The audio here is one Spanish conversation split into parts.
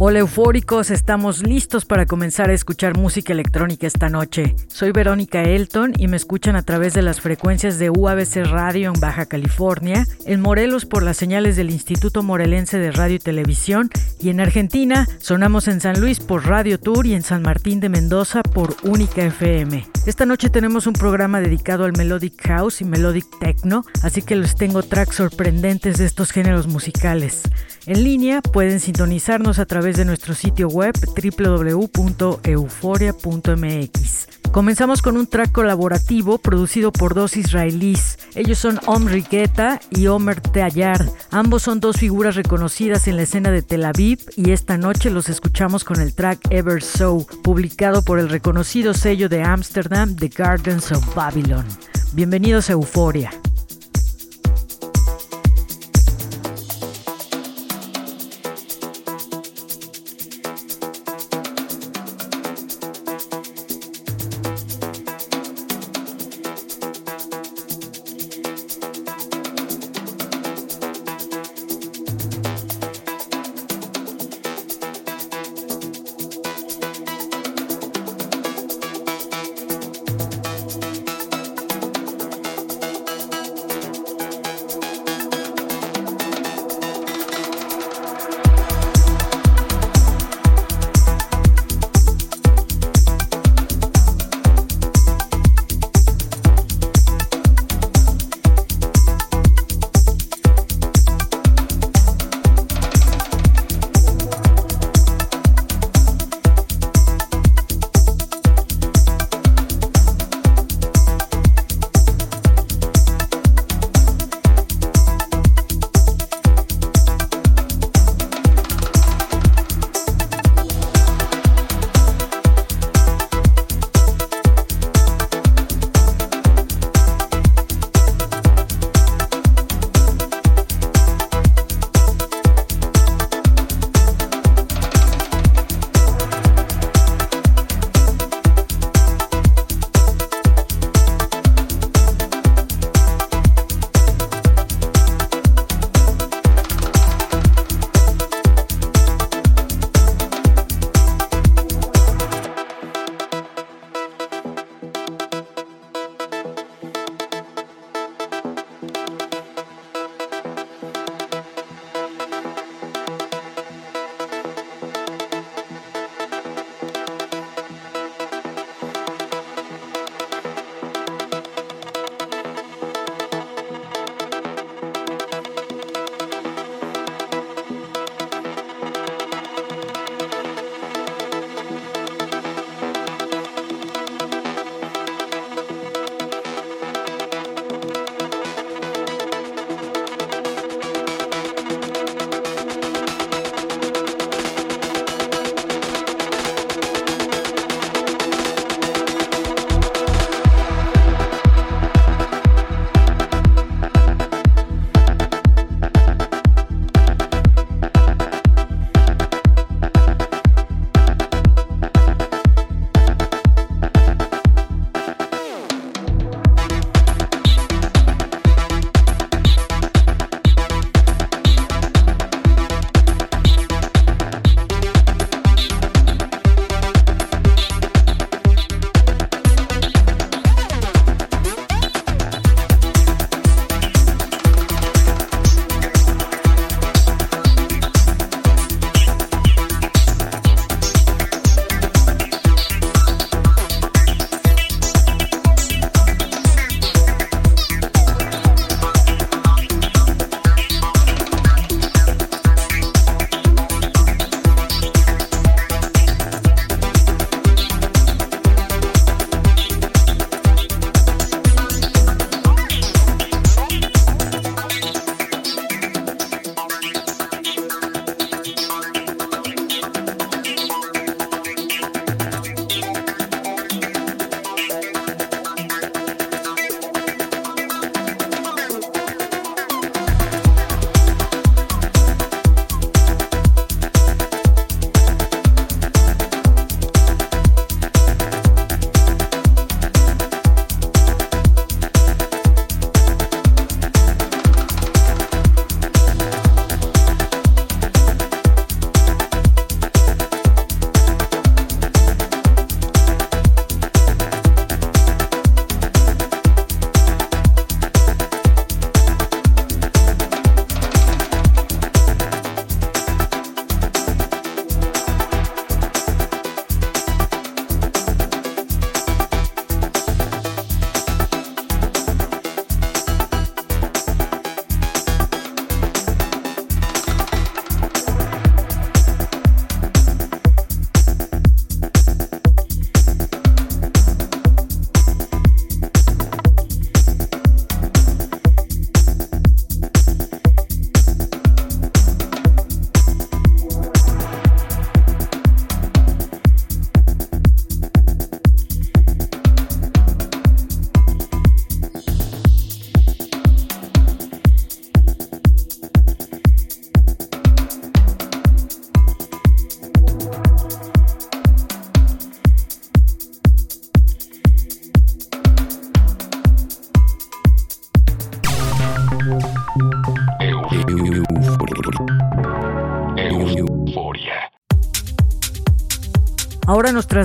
Hola eufóricos, estamos listos para comenzar a escuchar música electrónica esta noche. Soy Verónica Elton y me escuchan a través de las frecuencias de UABC Radio en Baja California, en Morelos por las señales del Instituto Morelense de Radio y Televisión y en Argentina sonamos en San Luis por Radio Tour y en San Martín de Mendoza por Única FM. Esta noche tenemos un programa dedicado al Melodic House y Melodic Techno, así que les tengo tracks sorprendentes de estos géneros musicales. En línea pueden sintonizarnos a través de nuestro sitio web www.euforia.mx. Comenzamos con un track colaborativo producido por dos israelíes. Ellos son Omri Guetta y Omer Teayar. Ambos son dos figuras reconocidas en la escena de Tel Aviv y esta noche los escuchamos con el track Ever So, publicado por el reconocido sello de Amsterdam The Gardens of Babylon. Bienvenidos a Euforia.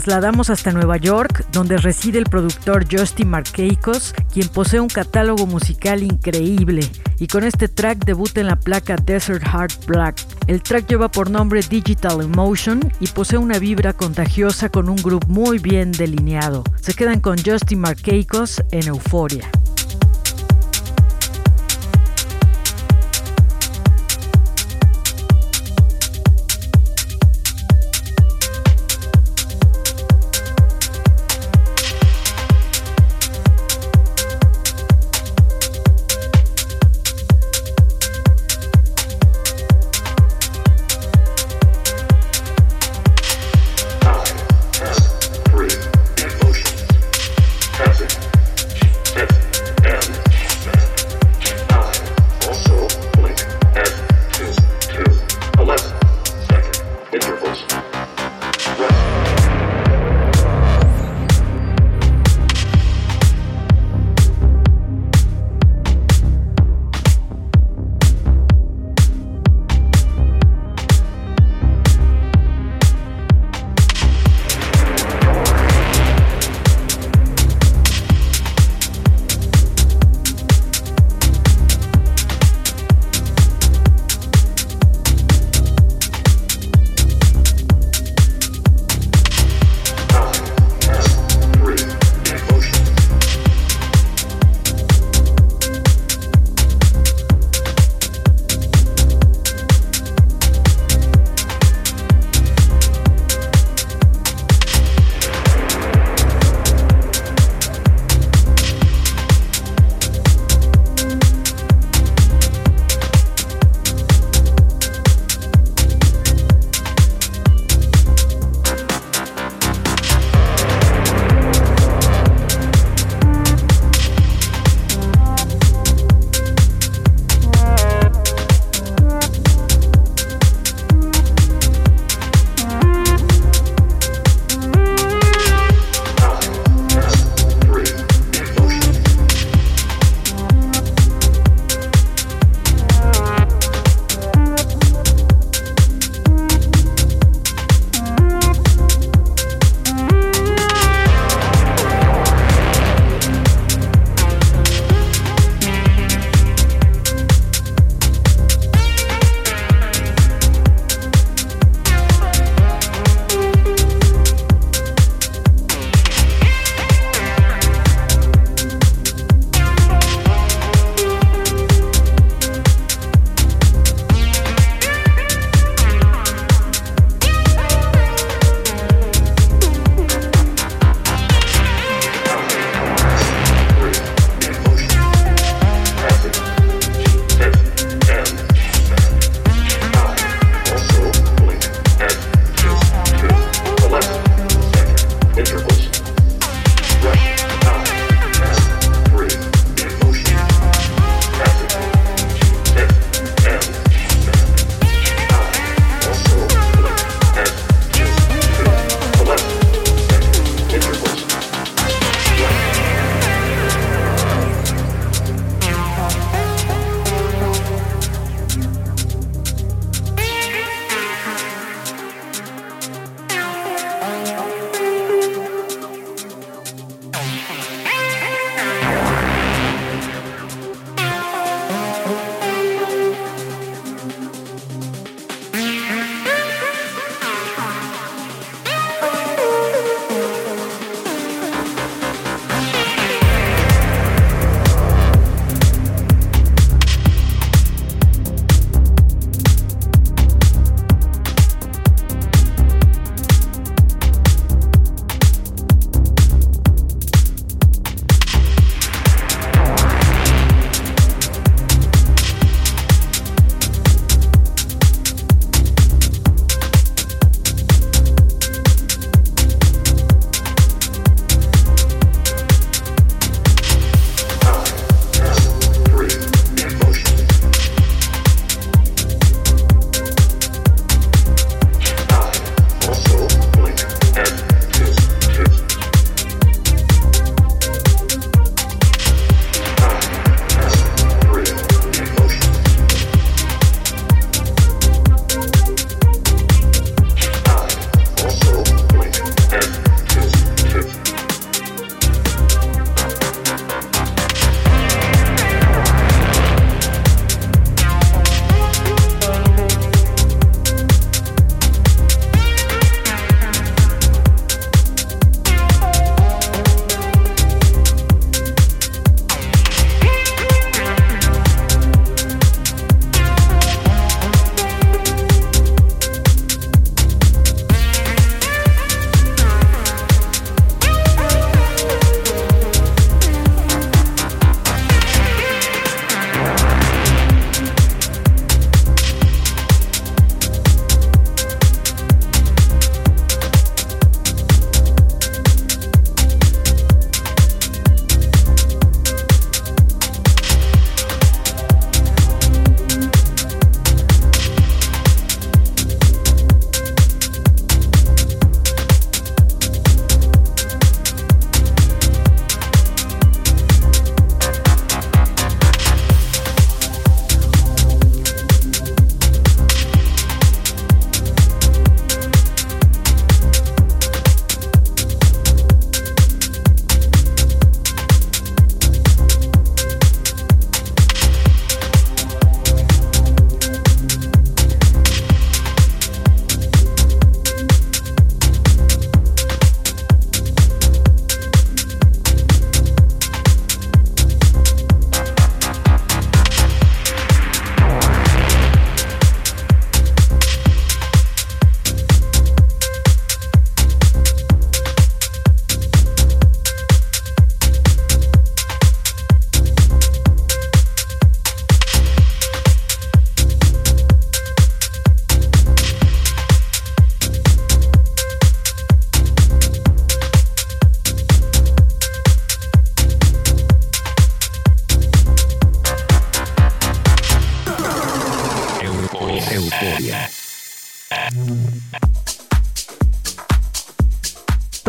Trasladamos hasta Nueva York, donde reside el productor Justin Markeikos, quien posee un catálogo musical increíble, y con este track debuta en la placa Desert Heart Black. El track lleva por nombre Digital Emotion y posee una vibra contagiosa con un grupo muy bien delineado. Se quedan con Justin Markeikos en Euforia.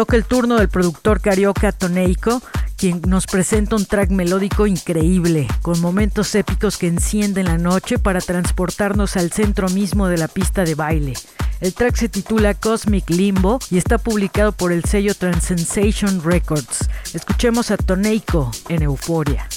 Toca el turno del productor carioca Toneico, quien nos presenta un track melódico increíble, con momentos épicos que encienden la noche para transportarnos al centro mismo de la pista de baile. El track se titula Cosmic Limbo y está publicado por el sello Transensation Records. Escuchemos a Toneiko en Euforia.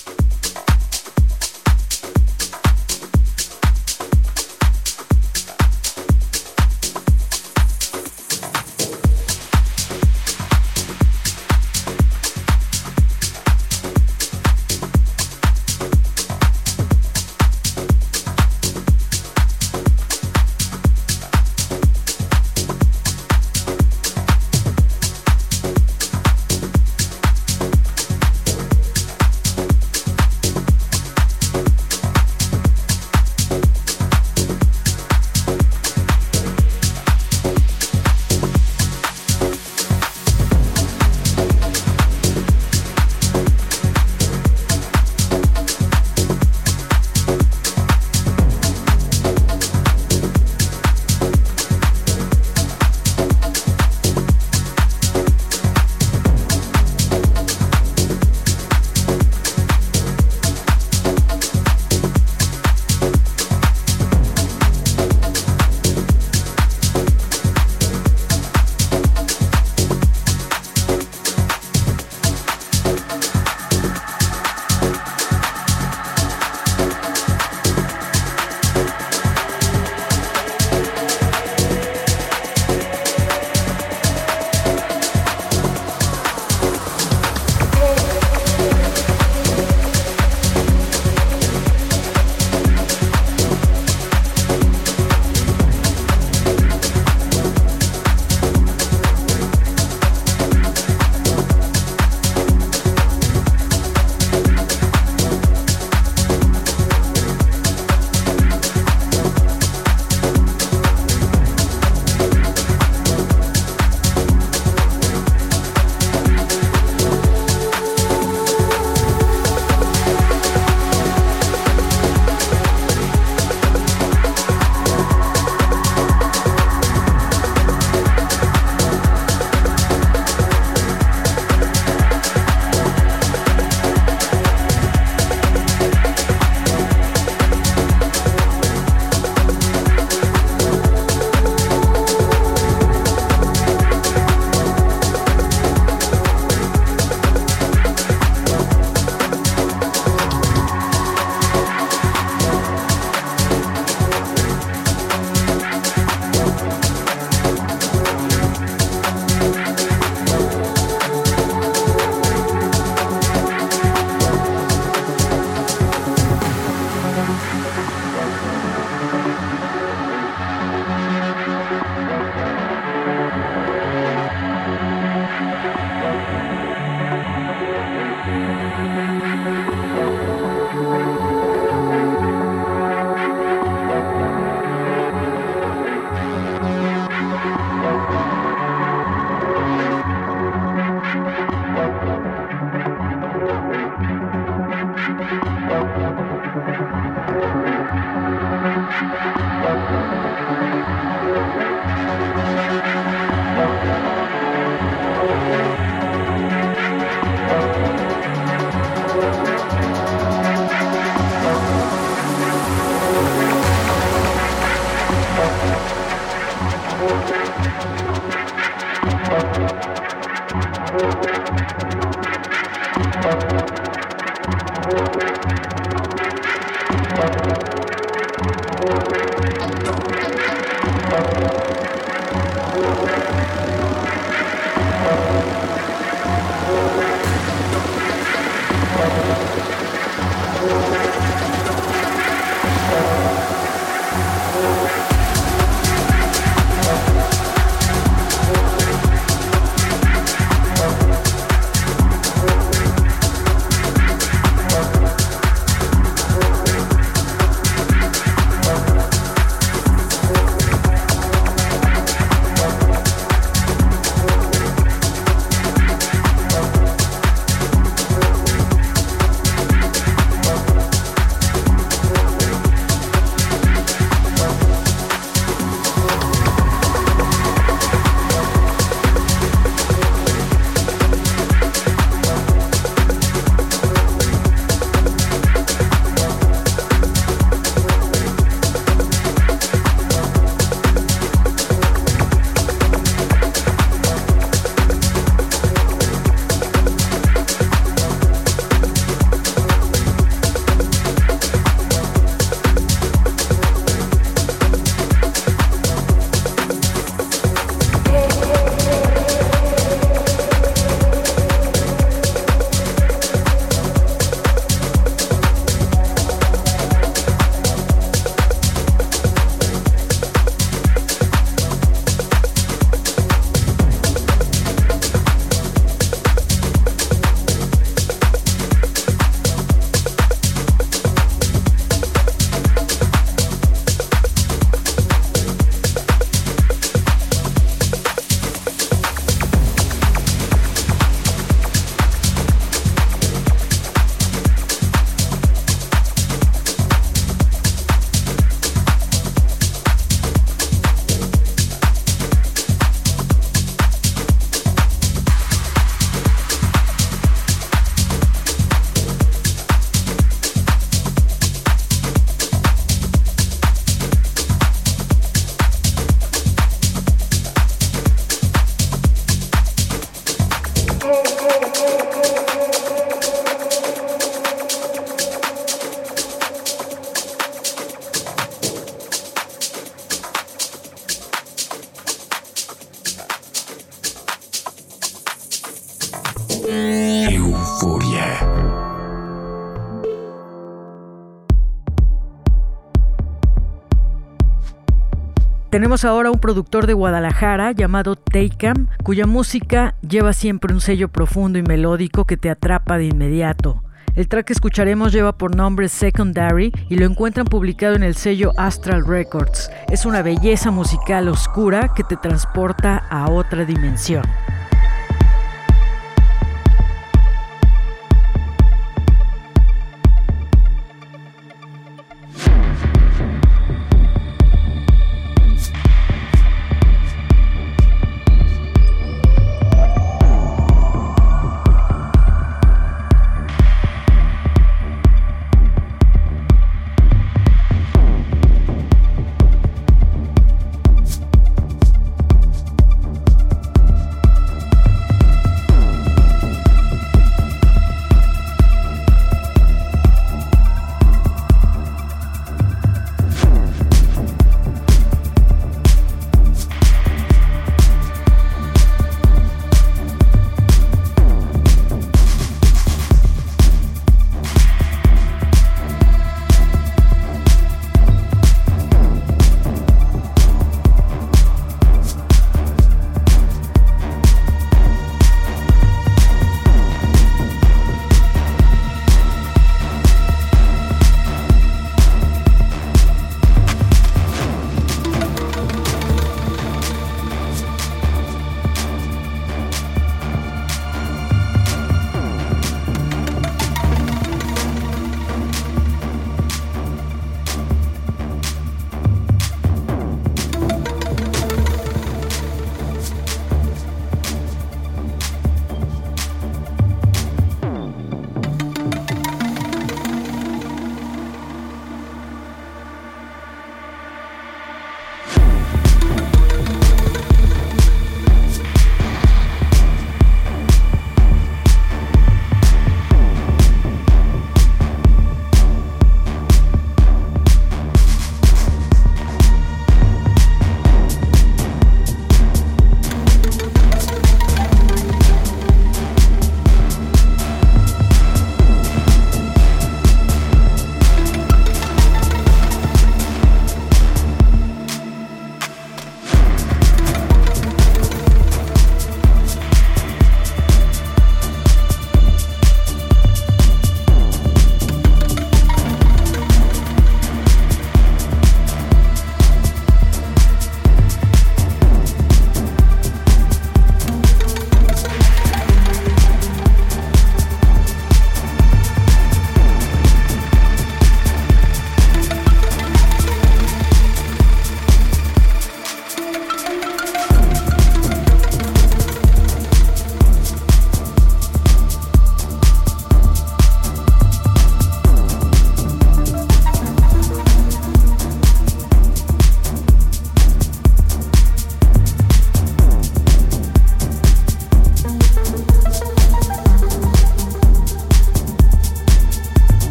Tenemos ahora un productor de Guadalajara llamado Takeham, cuya música lleva siempre un sello profundo y melódico que te atrapa de inmediato. El track que escucharemos lleva por nombre Secondary y lo encuentran publicado en el sello Astral Records. Es una belleza musical oscura que te transporta a otra dimensión.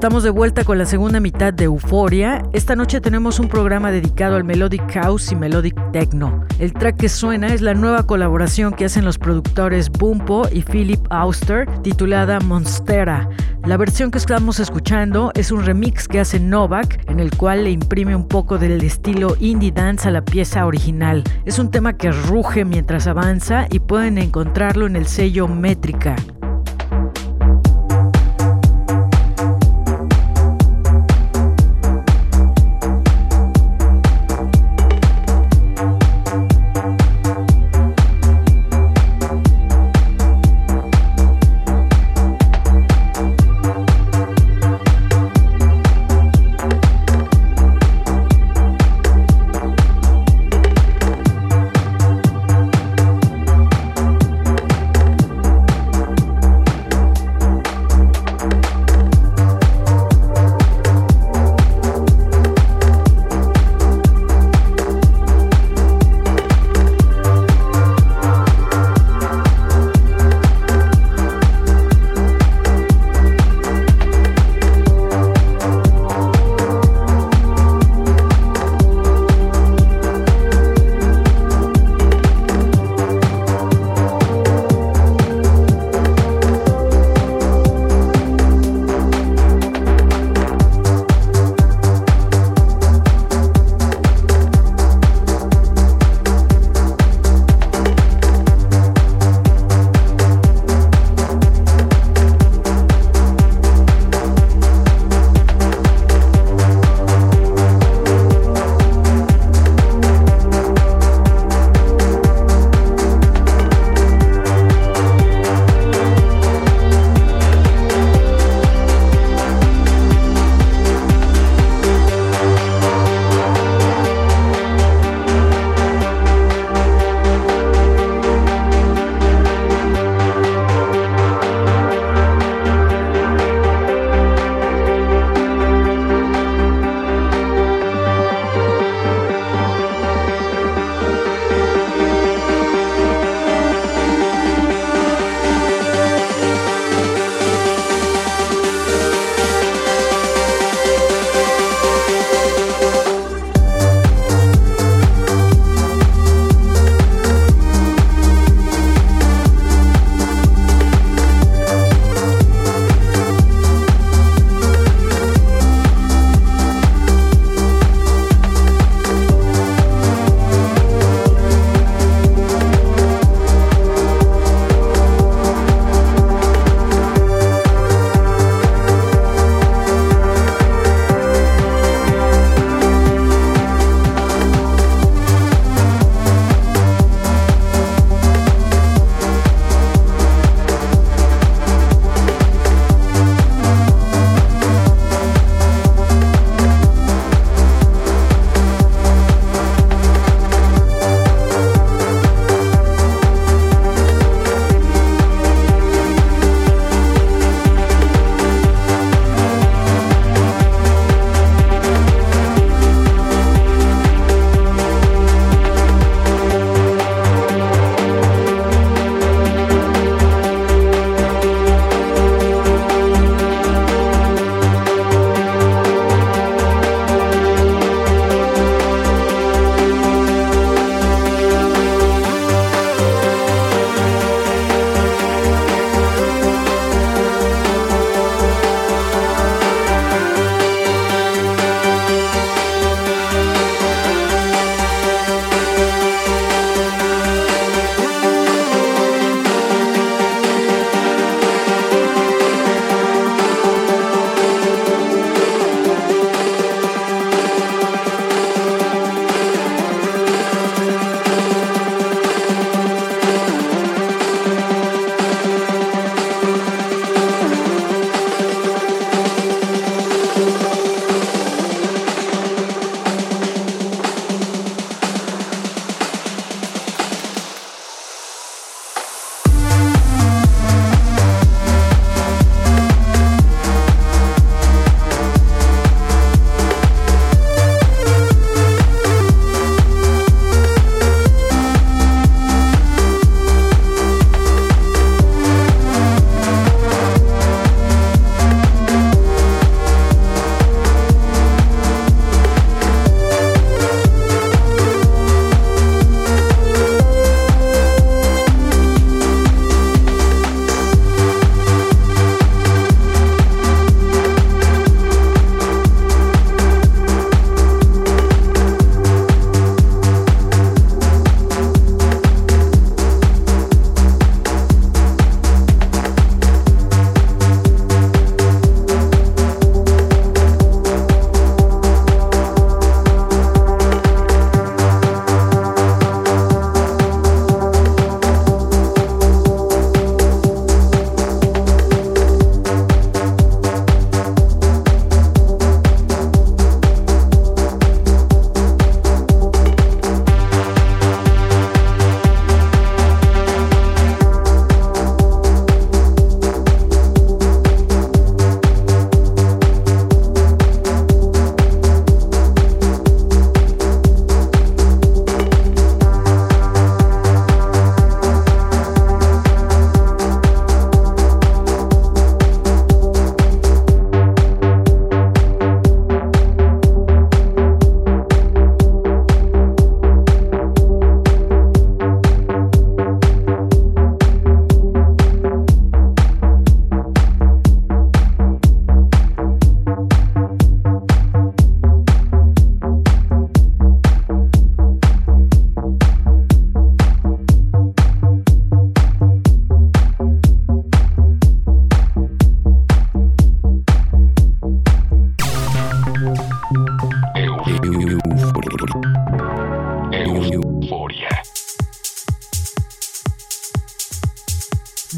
Estamos de vuelta con la segunda mitad de Euforia. Esta noche tenemos un programa dedicado al Melodic House y Melodic Techno. El track que suena es la nueva colaboración que hacen los productores Bumpo y Philip Auster, titulada Monstera. La versión que estamos escuchando es un remix que hace Novak, en el cual le imprime un poco del estilo indie dance a la pieza original. Es un tema que ruge mientras avanza y pueden encontrarlo en el sello Métrica.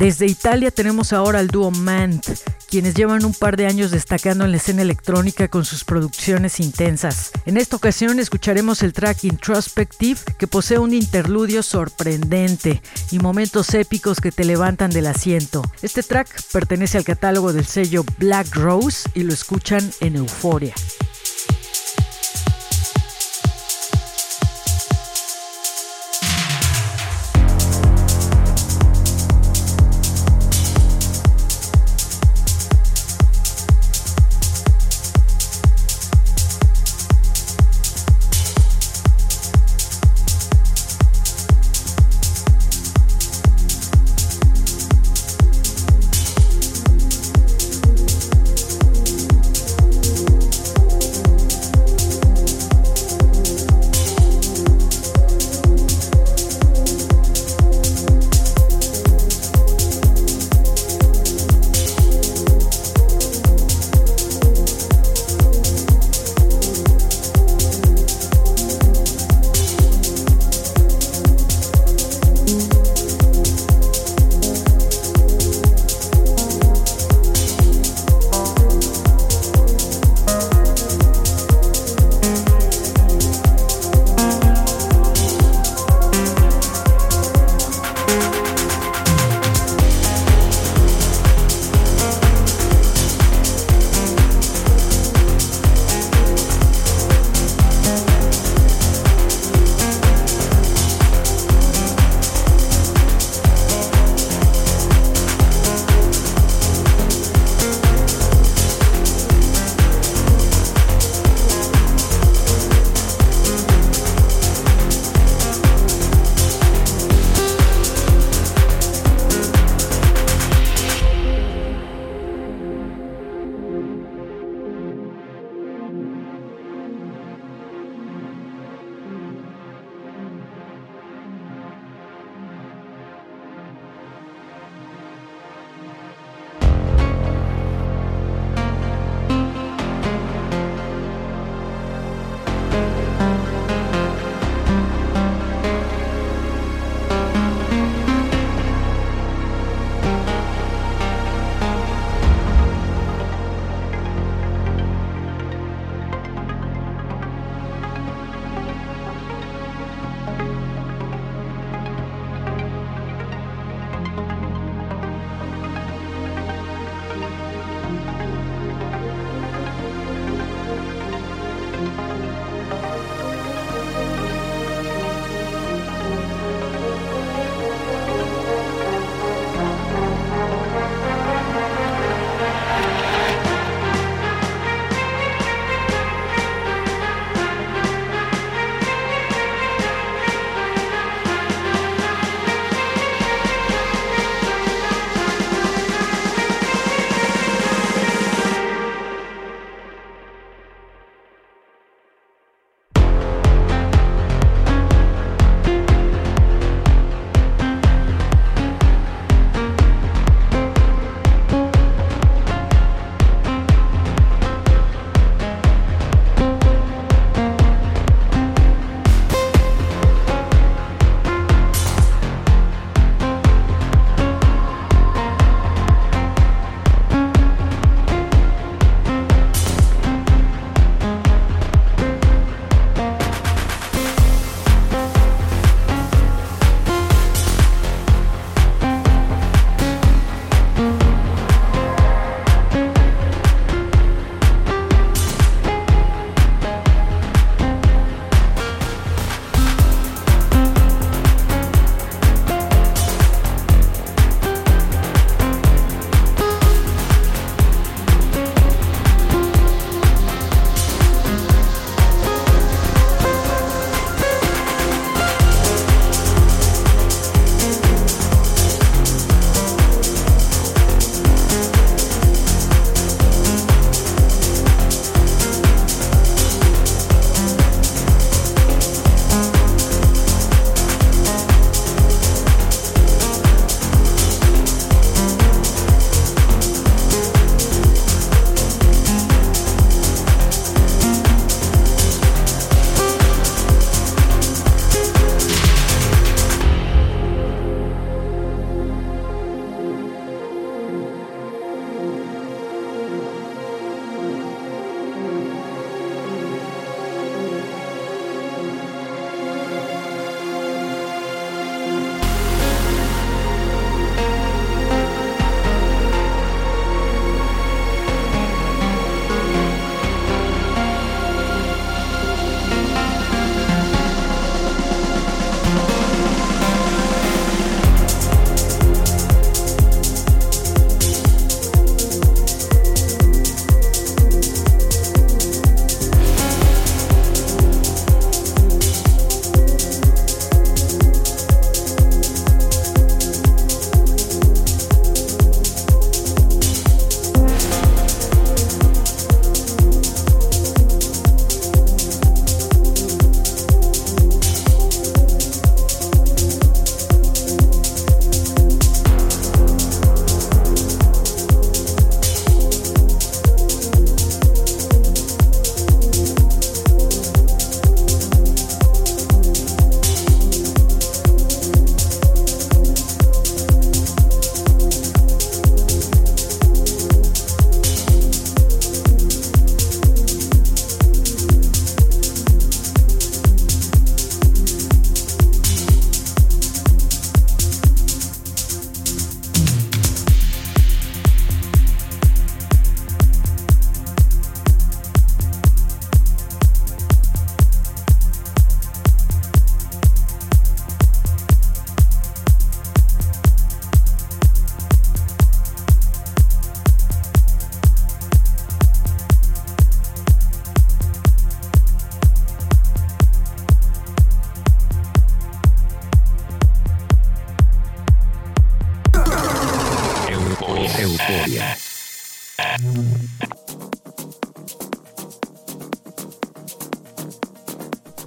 Desde Italia tenemos ahora al dúo Mant, quienes llevan un par de años destacando en la escena electrónica con sus producciones intensas. En esta ocasión escucharemos el track Introspective, que posee un interludio sorprendente y momentos épicos que te levantan del asiento. Este track pertenece al catálogo del sello Black Rose y lo escuchan en Euforia.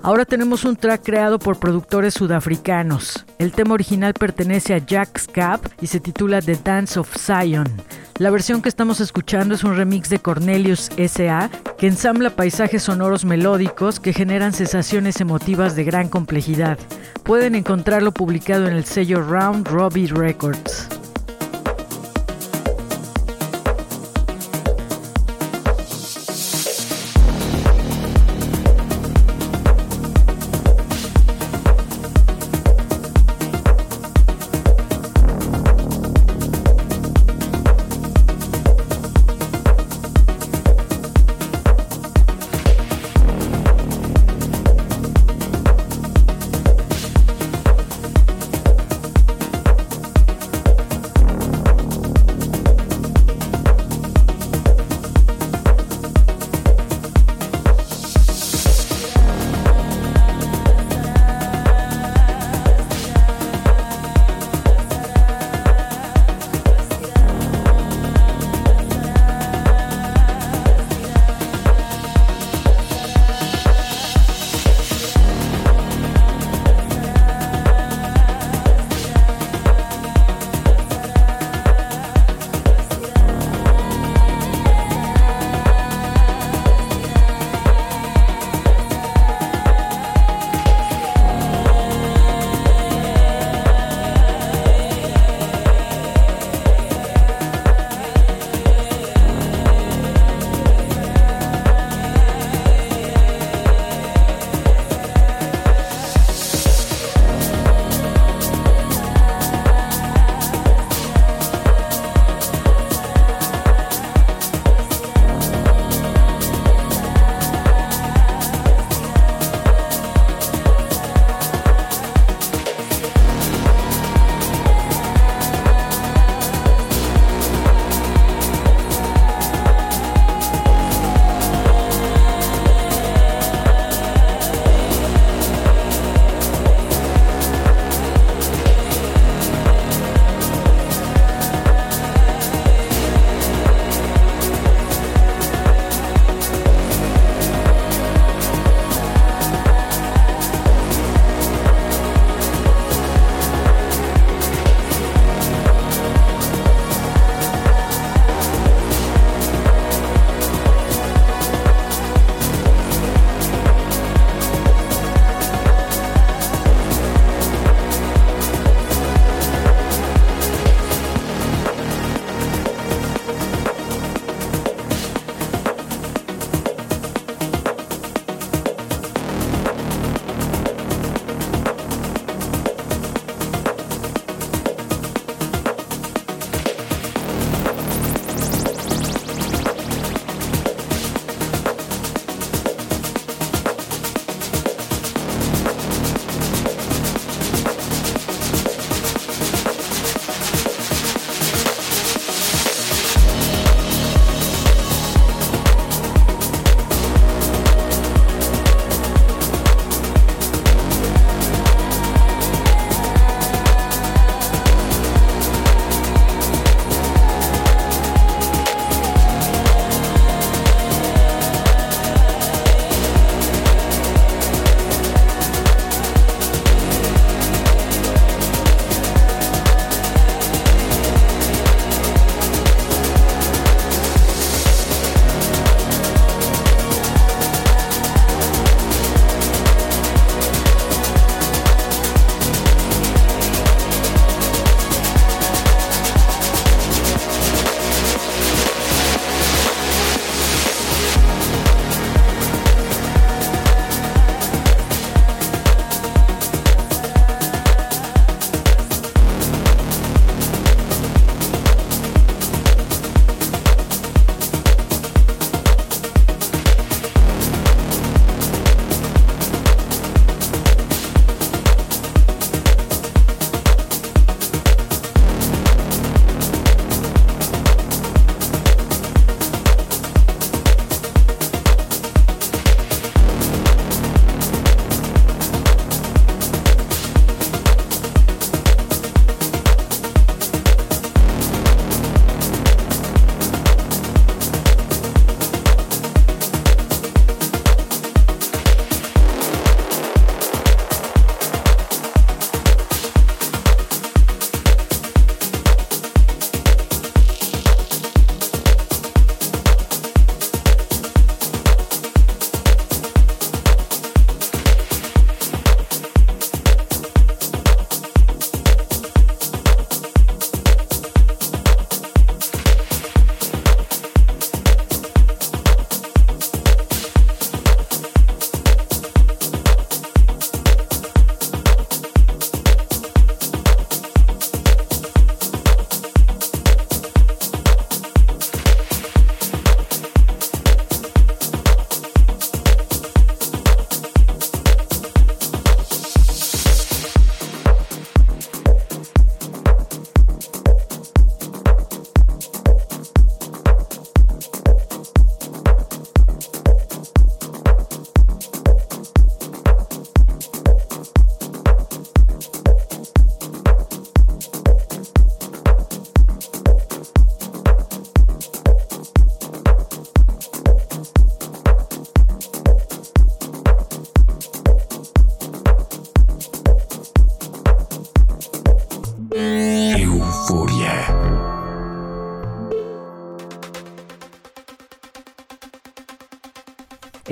Ahora tenemos un track creado por productores sudafricanos. El tema original pertenece a Jack Scab y se titula The Dance of Zion. La versión que estamos escuchando es un remix de Cornelius S.A. que ensambla paisajes sonoros melódicos que generan sensaciones emotivas de gran complejidad. Pueden encontrarlo publicado en el sello Round Robbie Records.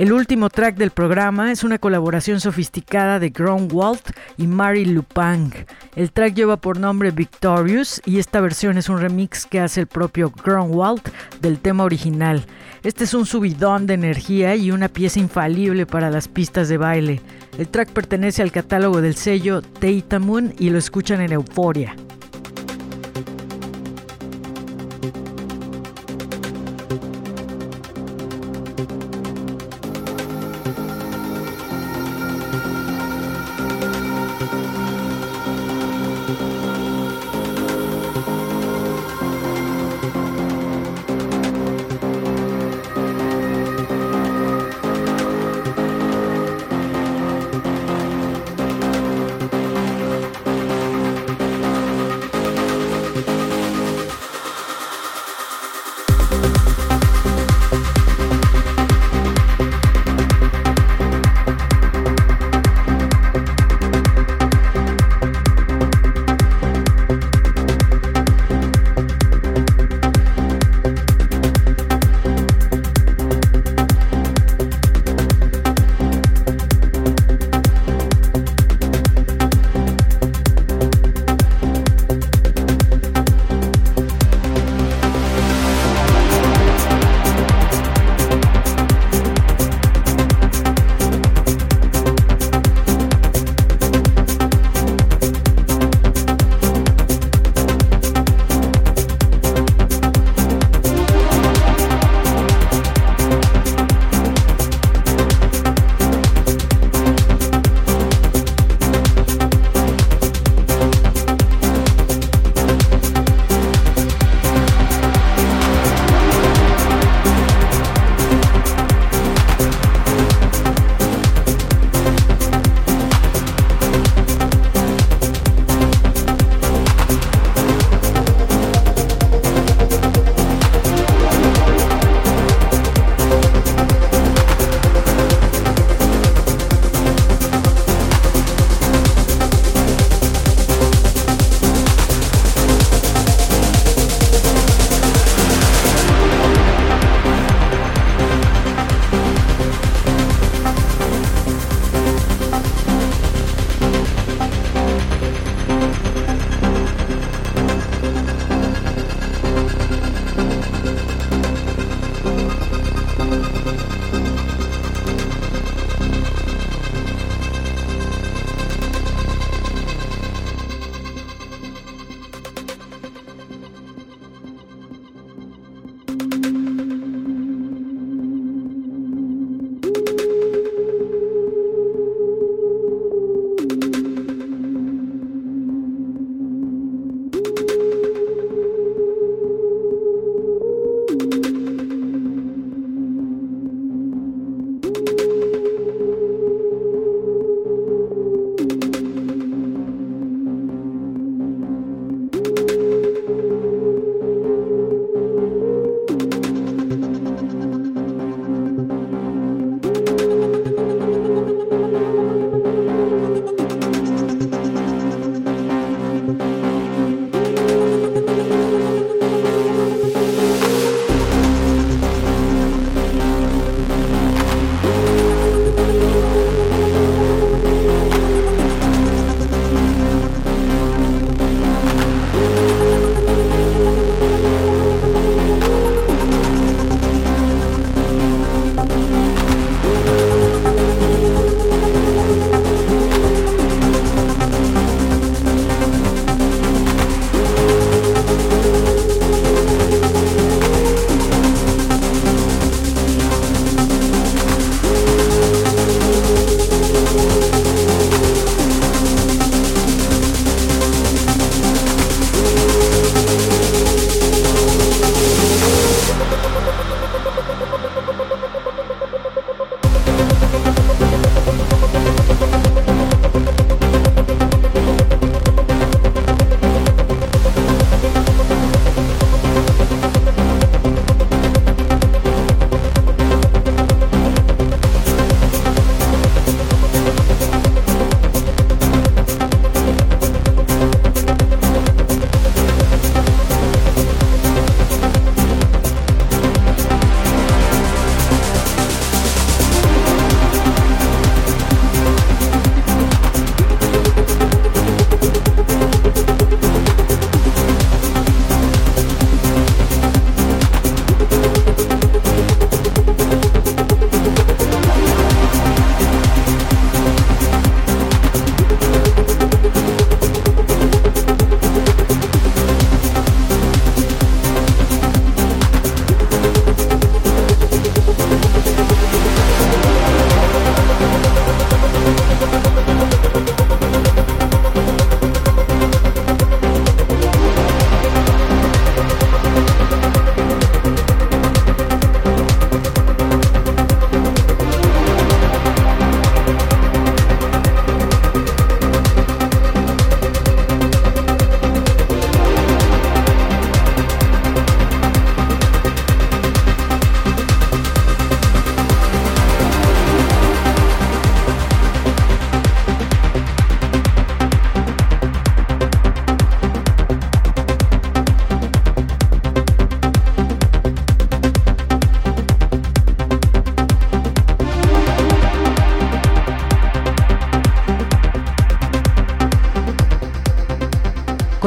El último track del programa es una colaboración sofisticada de Grunwald y Mary Lupang. El track lleva por nombre Victorious y esta versión es un remix que hace el propio Grunwald del tema original. Este es un subidón de energía y una pieza infalible para las pistas de baile. El track pertenece al catálogo del sello Moon y lo escuchan en Euforia.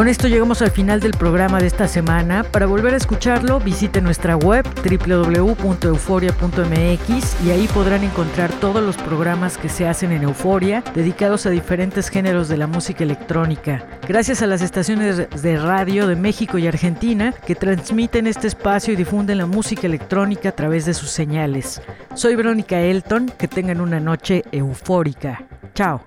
Con esto llegamos al final del programa de esta semana. Para volver a escucharlo, visite nuestra web www.euforia.mx y ahí podrán encontrar todos los programas que se hacen en Euforia dedicados a diferentes géneros de la música electrónica. Gracias a las estaciones de radio de México y Argentina que transmiten este espacio y difunden la música electrónica a través de sus señales. Soy Verónica Elton, que tengan una noche eufórica. Chao.